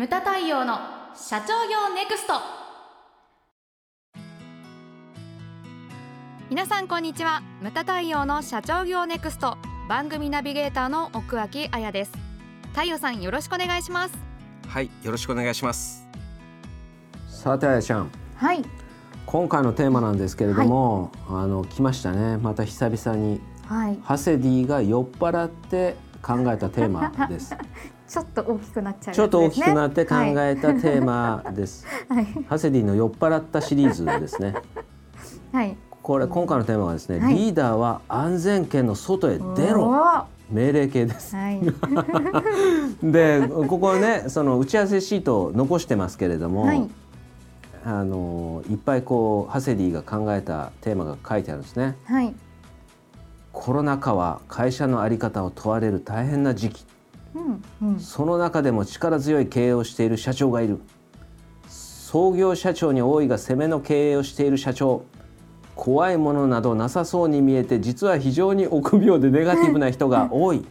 ムタ太陽の社長業ネクスト。皆さんこんにちは。ムタ太陽の社長業ネクスト。番組ナビゲーターの奥脇彩です。太陽さんよろしくお願いします。はいよろしくお願いします。さてあやちゃん。はい。今回のテーマなんですけれども、あの来ましたね。また久々に。はい。ハセディが酔っ払って考えたテーマです。ちょっと大きくなっちゃう、ちょっと大きくなって考はいえたテーマです、はい。ハセディの酔っ払ったシリーズですね。はい。これ今回のテーマはですね、はい。リーダーは安全圏の外へ出おろー。命令形です。はい。でここねその打ち合わせシートを残してますけれども、はい。あのいっぱいこうハセディが考えたテーマが書いてあるんですね。はいコロナ禍は会社の在り方を問われる大変な時期。うんうん。その中でも力強い経営をしている社長がいる。創業社長に多いが攻めの経営をしている社長。怖いものなどなさそうに見えて実は非常に臆病でネガティブな人が多い。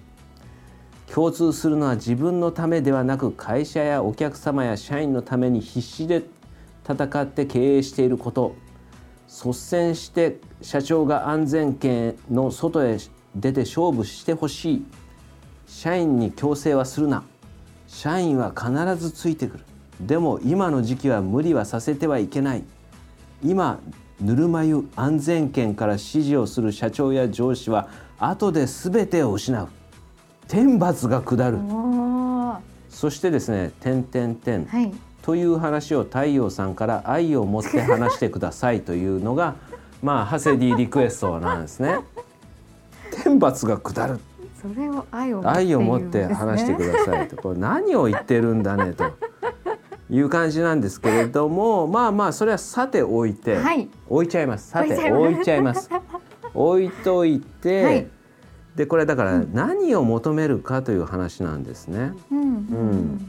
共通するのは自分のためではなく会社やお客様や社員のために必死で戦って経営していること率先して社長が安全圏の外へ出て勝負してほしい。社員に強制はするな。社員は必ずついてくる。でも今の時期は無理はさせてはいけない。今ぬるま湯安全圏から指示をする社長や上司は後で全てを失う。天罰が下る。そしてですね「点点点」はいという話を太陽さんから愛を持って話してくださいというのが まあハセディリクエストなんですね。天罰が下る。それを愛を持って愛を持って話してくださいと。これ何を言ってるんだねと。いう感じなんですけれどもまあまあそれはさておいて、はい。置いちゃいます。さて置い置いちゃいます。置いといて、はいでこれだから何を求めるかという話なんですね。うん。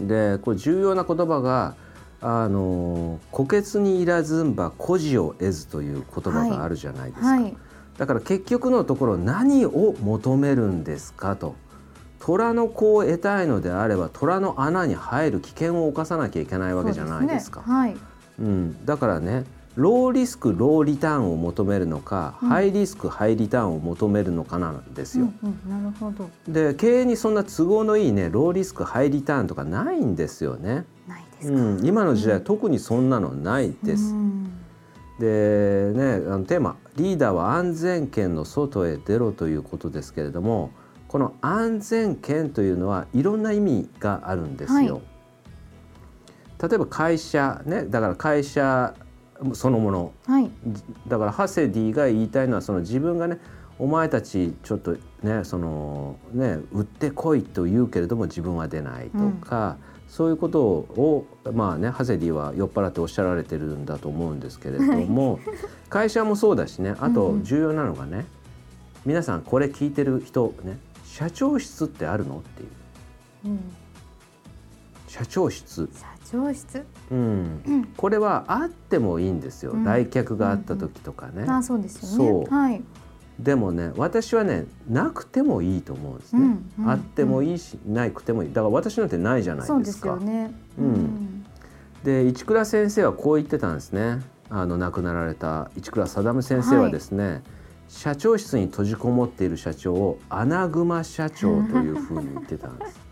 でこれ重要な言葉があの虎穴にいらずん。ば孤児を得ずという言葉があるじゃないですか、はいだから結局のところ何を求めるん。ですかと虎の子を得たいのであれば虎の穴に入る危険を冒さなきゃいけないわけじゃないですかそうねはいうん、だからねローリスクローリターンを求めるのか、うん。ハイリスクハイリターンを求めるのかなんですよ、うんうん、なるほど。で経営にそんな都合のいいねローリスクハイリターンとかないんですよね。ないですか、うん、今の時代、特にそんなのないです。うん。でねあのテーマ「リーダーは安全圏の外へ出ろ」ということですけれどもこの安全圏というのはいろんな意味があるんですよ。例えば会社ねだから会社そのもの。はい。だからハセディが言いたいのはその自分がねお前たちちょっとねそのね売ってこいと言うけれども自分は出ないとか、そういうことをまあねハセディは酔っ払っておっしゃられてるんだと思うんですけれども、会社もそうだしねあとうんうん。重要なのがね、皆さんこれ聞いてる人ね社長室ってあるの？っていう。うん、社長室、社長室？うん、これはあってもいいんですよ、うん。来客があった時とかね。あそうですよね。そう。はい。でもね私はねなくてもいいと思うんですね、うんうんあってもいいし、なくてもいい。だから私なんてないじゃないそうですかよね。うん。で市倉先生はこう言ってたんですね。あの亡くなられた市倉定先生はですね、社長室に閉じこもっている社長を穴熊社長というふうに言ってたんです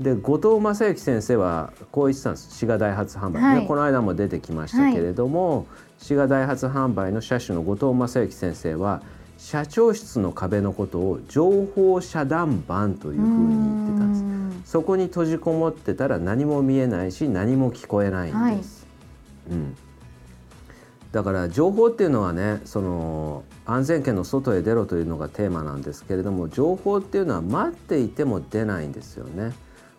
で後藤正幸先生はこう言ってたんです。滋賀大発販売、はい。ねこの間も出てきましたけれども、滋賀大発販売の社主の後藤正幸先生は社長室の壁のことを情報遮断板というふうに言ってたんです。ですそこに閉じこもってたら何も見えないし何も聞こえないんです。うん、だから情報っていうのはねその安全圏の外へ出ろというのがテーマなんですけれども情報っていうのは待っていても出ないんですよね。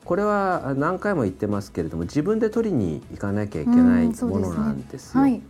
これは何回も言ってますけれども自分で取りに行かなきゃいけないものなんですよ。はい。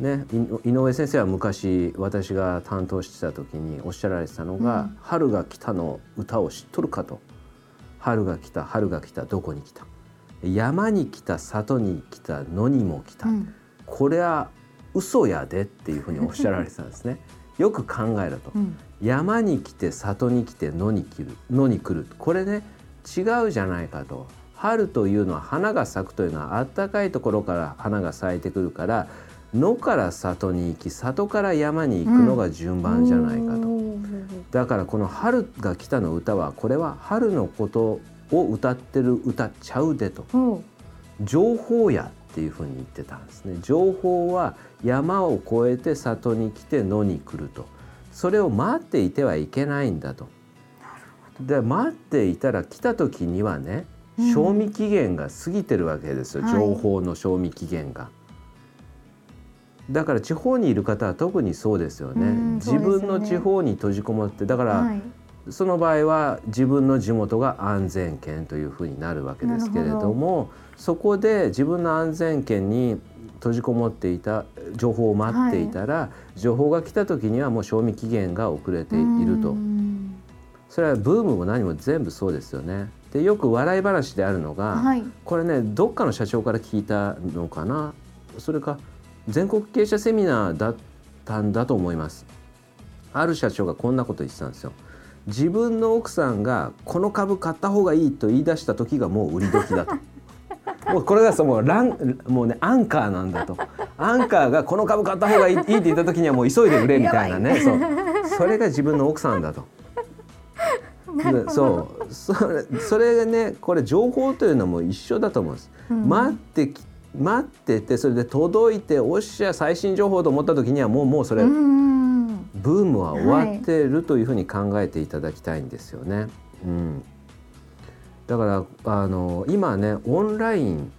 ね、い井上先生は昔私が担当してた時におっしゃられてたのが「うん。春が来た」の歌を知っとるかと「春が来た春が来たどこに来た」「山に来た里に来た野にも来た」うん。これは嘘やでっていうふうにおっしゃられてたんですね。よく考えると、うん。山に来て里に来て野に来る野に来る。これね違うじゃないかと。春というのは花が咲くというのは暖かいところから花が咲いてくるから野から里に行き里から山に行くのが順番じゃないかと、うん。だからこの「春が来た」の歌はこれは春のことを歌ってる歌ちゃうでと。おう情報やっていうふうに言ってたんですね。情報は山を越えて里に来て野に来ると。それを待っていてはいけないんだとで待っていたら来た時にはねうん。賞味期限が過ぎてるわけですよ、はい。情報の賞味期限が。だから地方にいる方は特にそうですよね。よね。分の地方に閉じこもってだから、はい。その場合は自分の地元が安全圏というふうになるわけですけれどもそこで自分の安全圏に閉じこもっていた情報を待っていたら、情報が来た時にはもう賞味期限が遅れていると。うんそれはブームも何も全部そうですよね。でよく笑い話であるのが、はい。これねどっかの社長から聞いたのかな。それか全国経営者セミナーだったんだと思います。ある社長がこんなこと言ってたんですよ。自分の奥さんがこの株買った方がいいと言い出した時がもう売り時だと。もうこれがそうもうランもうねアンカーなんだと。アンカーがこの株買った方がいいいいって言った時にはもう急いで売れみたいなね。そう。それが自分の奥さんだと。でそう。それ それがねこれ情報というのも一緒だと思うんです。うん。待ってき待っててそれで届いておっしゃ最新情報と思った時にはもうもうそれ、うん。ブームは終わってるというふうに考えていただきたいんですよね。うん、だからあの今ねオンライン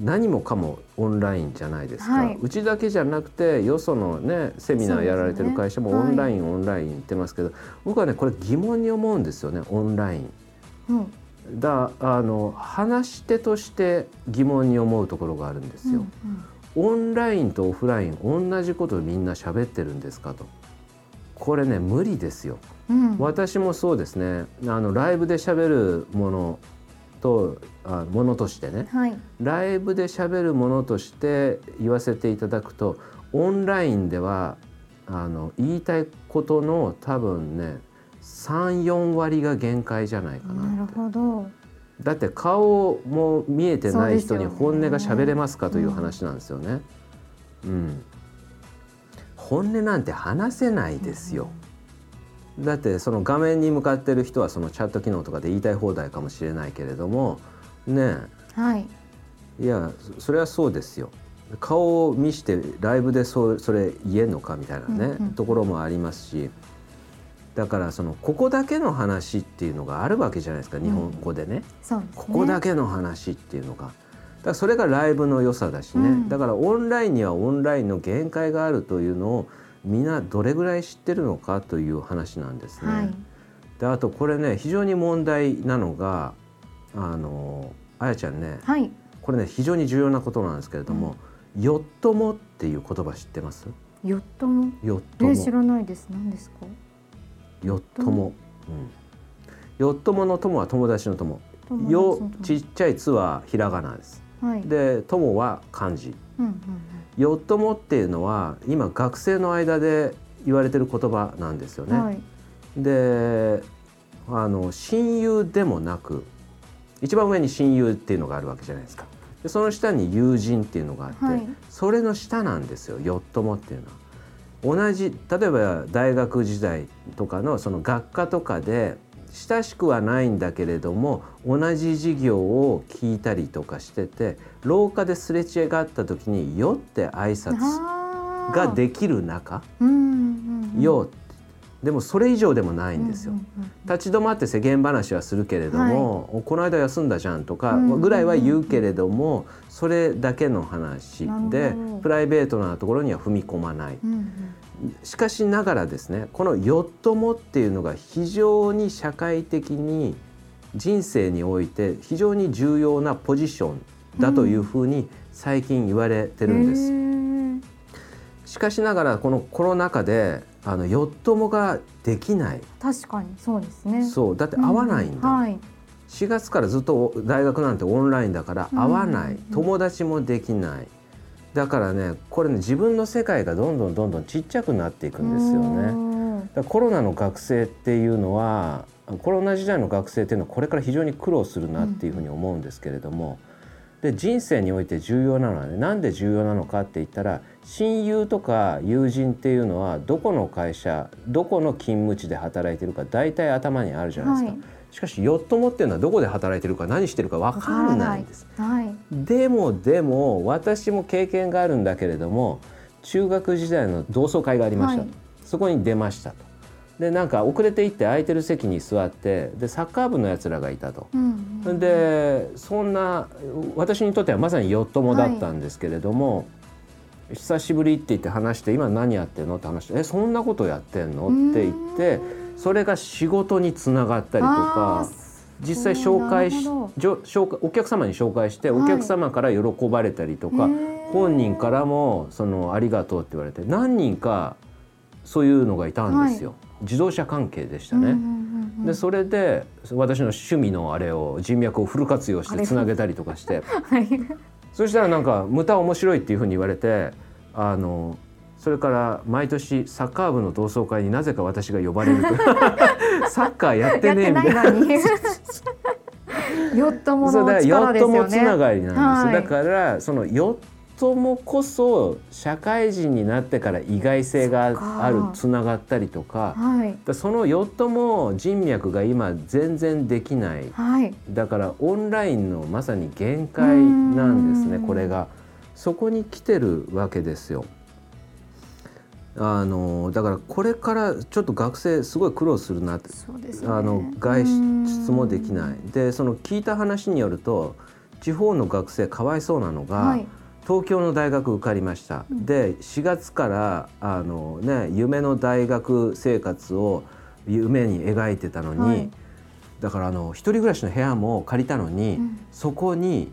何もかもオンラインじゃないですか、はいうちだけじゃなくてよそのねセミナーやられてる会社もオンライン、オンライン言ってますけど僕はねこれ疑問に思うんですよねオンライン。うんだあの話し手として疑問に思うところがあるんですよ。オンラインとオフライン同じことみんな喋ってるんですかと。これね無理ですよ。うんうん私もそうですね。あのライブで喋るものとあものとしてね。はいライブで喋るものとして言わせていただくとオンラインではあの言いたいことの多分ね34割が限界じゃないかななる。ほどだって顔も見えてない人に本音が喋れますかという話なんですよね。うん、本音なんて話せないですよ。だってその画面に向かってる人はそのチャット機能とかで言いたい放題かもしれないけれどもねはい。えいやそそれはそうですよ。顔を見してライブでそそれ言えんのかみたいなね、うんうんところもありますし。だからそのここだけの話っていうのがあるわけじゃないですか日本語でね。ね。ここだけの話っていうのが。だからそれがライブの良さだしね、うん。だからオンラインにはオンラインの限界があるというのをみんなどれぐらい知ってるのかという話なんですね。はい。であとこれね非常に問題なのがあのあやちゃんねはい。これね非常に重要なことなんですけれども「よっとも」っていう言葉知ってます？ヨットも？よっとも。え知らないです。何ですか？よっとも、うん、よっともの友は友達の友友よ達の友ちっちゃい「つ」はひらがなですはいで友は漢字うんうんよっともっていうのは今学生の間で言われてる言葉なんですよね。うんはいであの親友でもなく一番上に親友っていうのがあるわけじゃないですか。でその下に友人っていうのがあって、はいそれの下なんですよよっともっていうのは。同じ例えば大学時代とかのその学科とかで親しくはないんだけれども同じ授業を聞いたりとかしてて廊下ですれ違った時に「よ」って挨拶ができる仲うんうんうん。よでもそれ以上でもないんですよ。うんうんうん立ち止まって世間話はするけれども、おこの間休んだじゃんとかうんぐらいは言うけれども、それだけの話なでプライベートなところには踏み込まない。うんうんしかしながらですねこの「よっとも」っていうのが非常に社会的に人生において非常に重要なポジションだというふうに最近言われてるんです。へーしかしながらこのコロナ禍であのよっともができない。確かにそうですね。そうだって会わないんだ、うはい。4月からずっと大学なんてオンラインだからうん会わない、うん。友達もできない。だからねこれね自分の世界がどんどんどんどんちっちゃくなっていくんですよね。ねだコロナの学生っていうのはコロナ時代の学生っていうのはこれから非常に苦労するなっていうふうに思うんですけれども、で人生において重要なのはねなんで重要なのかって言ったら親友とか友人っていうのはどこの会社どこの勤務地で働いてるか大体頭にあるじゃないですか。はいしかしヨットモっていうのはどこで働いてるか何してるか分かんないんです。はい。でもでも私も経験があるんだけれども中学時代の同窓会がありました、はいそこに出ましたとでなんか遅れて行って空いてる席に座ってでサッカー部のやつらがいたと、うんうん。でそんな私にとってはまさにヨットモだったんですけれども、久しぶりって言って話して今何やってんのって話してえそんなことやってんの？って言ってそれが仕事につながったりとか。実際紹介し紹介お客様に紹介してはい。お客様から喜ばれたりとか、へー。本人からもそのありがとうって言われて何人かそういうのがいたんですよ、自動車関係でしたね。でそれで私の趣味のあれを人脈をフル活用してつなげたりとかしてはい。そしたらなんか「無駄面白い」っていうふうに言われてあのそれから毎年サッカー部の同窓会になぜか私が呼ばれると サッカーやってねえみたいな。ヨ。ットもつながりなんです、はいだからそのヨットもこそ社会人になってから意外性がそっかあるつながったりとかはい。だそのヨットも人脈が今全然できないはい。だからオンラインのまさに限界なんですねうんこれがそこに来てるわけですよ。あのだからこれからちょっと学生すごい苦労するなってね。あの外出もできないでその聞いた話によると地方の学生かわいそうなのが、はい。東京の大学受かりました、うん。で4月からあの、ね、夢の大学生活を夢に描いてたのに、はい。だからあの一人暮らしの部屋も借りたのに、うん。そこに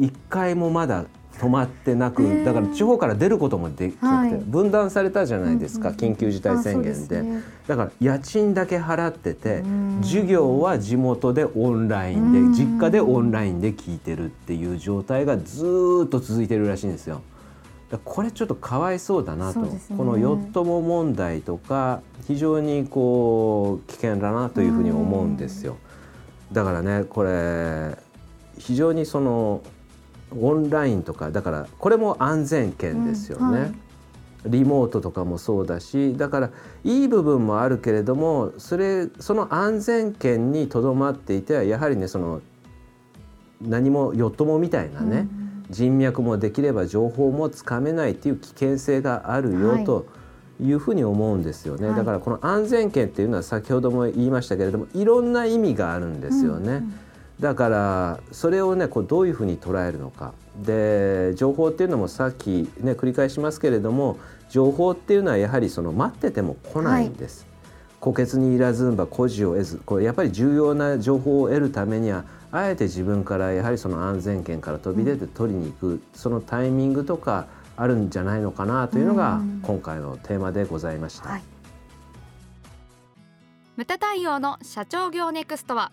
1回もまだ泊まってなく、だから地方から出ることもできなくて、はい。分断されたじゃないですか、緊急事態宣言で。だから家賃だけ払っててうん。授業は地元でオンラインでうん。実家でオンラインで聞いてるっていう状態がずーっと続いてるらしいんですよ。これちょっとかわいそうだなと、ね。このヨットモ問題とか非常にこう危険だなというふうに思うんですよ。だからねこれ非常にそのオンラインとかだからこれも安全圏ですよね。うんはい。リモートとかもそうだしだからいい部分もあるけれどもそれその安全圏にとどまっていてはやはりねその何もよっともみたいなね、人脈もできれば情報もつかめないっていう危険性があるよ、はい。というふうに思うんですよね、はい。だからこの安全圏っていうのは先ほども言いましたけれどもいろんな意味があるんですよね。うんうんだからそれをねこうどういうふうに捉えるのか。で情報っていうのもさっきね繰り返しますけれども情報っていうのはやはりその待ってても来ないんです。虎穴にいらずんば孤児を得ずこれやっぱり重要な情報を得るためにはあえて自分からやはりその安全圏から飛び出て取りに行く、そのタイミングとかあるんじゃないのかなというのがうん。今回のテーマでございました。はい。ムタ対応の社長業ネクストは